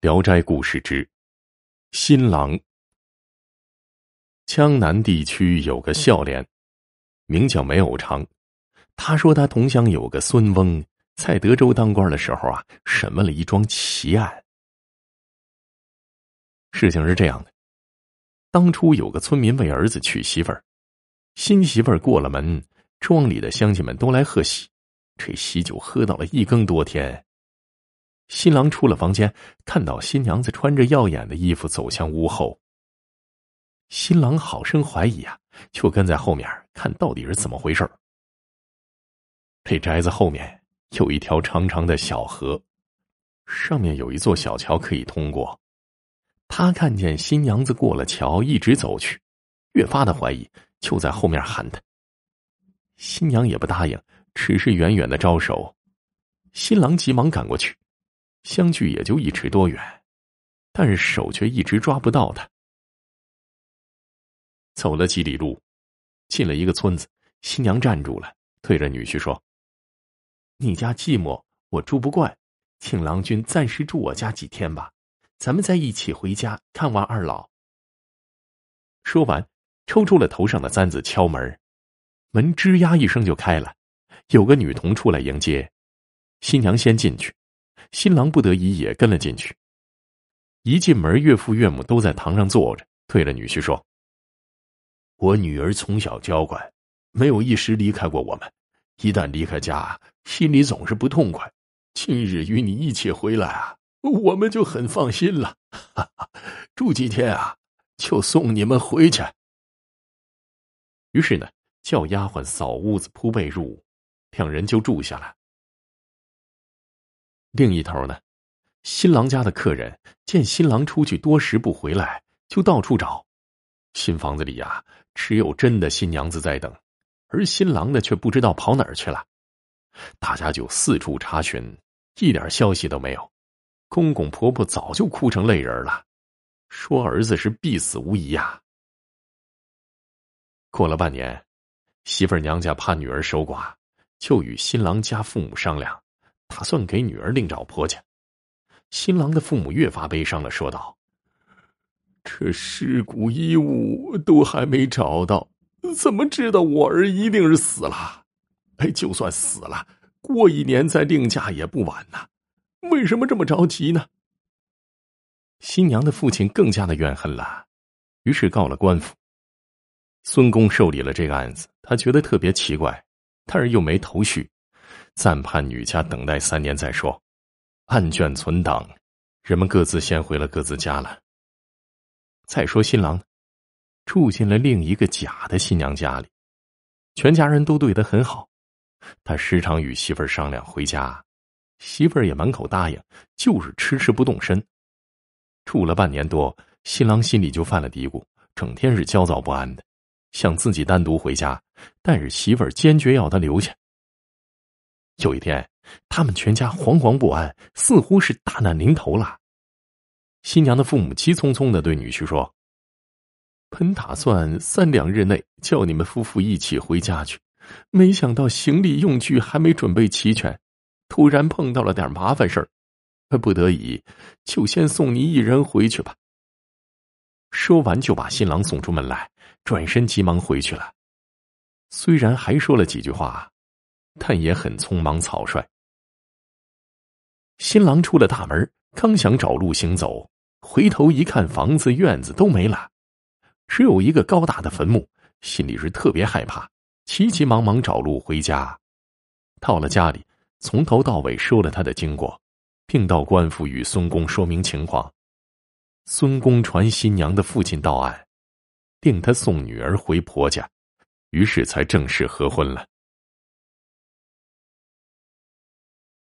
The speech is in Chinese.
聊斋故事之新郎。江南地区有个孝廉，名叫梅藕长。他说他同乡有个孙翁，在德州当官的时候啊，审问了一桩奇案。事情是这样的：当初有个村民为儿子娶媳妇儿，新媳妇儿过了门，庄里的乡亲们都来贺喜，这喜酒喝到了一更多天。新郎出了房间，看到新娘子穿着耀眼的衣服走向屋后。新郎好生怀疑啊，就跟在后面看到底是怎么回事这宅子后面有一条长长的小河，上面有一座小桥可以通过。他看见新娘子过了桥，一直走去，越发的怀疑，就在后面喊他。新娘也不答应，只是远远的招手。新郎急忙赶过去。相距也就一尺多远，但是手却一直抓不到他。走了几里路，进了一个村子，新娘站住了，对着女婿说：“你家寂寞，我住不惯，请郎君暂时住我家几天吧，咱们再一起回家看望二老。”说完，抽出了头上的簪子，敲门，门吱呀一声就开了，有个女童出来迎接，新娘先进去。新郎不得已也跟了进去。一进门，岳父岳母都在堂上坐着，对着女婿说：“我女儿从小娇惯，没有一时离开过我们。一旦离开家，心里总是不痛快。今日与你一起回来啊，我们就很放心了。哈哈，住几天啊，就送你们回去。”于是呢，叫丫鬟扫屋子、铺被褥，两人就住下了。另一头呢，新郎家的客人见新郎出去多时不回来，就到处找。新房子里呀，只有真的新娘子在等，而新郎的却不知道跑哪儿去了。大家就四处查询，一点消息都没有。公公婆婆早就哭成泪人了，说儿子是必死无疑呀。过了半年，媳妇娘家怕女儿守寡，就与新郎家父母商量。打算给女儿另找婆家，新郎的父母越发悲伤了，说道：“这尸骨衣物都还没找到，怎么知道我儿一定是死了？哎，就算死了，过一年再另嫁也不晚呐。为什么这么着急呢？”新娘的父亲更加的怨恨了，于是告了官府。孙公受理了这个案子，他觉得特别奇怪，但是又没头绪。暂判女家等待三年再说，案卷存档，人们各自先回了各自家了。再说新郎，住进了另一个假的新娘家里，全家人都对他很好，他时常与媳妇儿商量回家，媳妇儿也满口答应，就是迟迟不动身。住了半年多，新郎心里就犯了嘀咕，整天是焦躁不安的，想自己单独回家，但是媳妇儿坚决要他留下。有一天，他们全家惶惶不安，似乎是大难临头了。新娘的父母急匆匆的对女婿说：“本打算三两日内叫你们夫妇一起回家去，没想到行李用具还没准备齐全，突然碰到了点麻烦事儿，不得已就先送你一人回去吧。”说完，就把新郎送出门来，转身急忙回去了。虽然还说了几句话。但也很匆忙草率。新郎出了大门，刚想找路行走，回头一看，房子院子都没了，只有一个高大的坟墓，心里是特别害怕，急急忙忙找路回家。到了家里，从头到尾说了他的经过，并到官府与孙公说明情况。孙公传新娘的父亲到案，令他送女儿回婆家，于是才正式合婚了。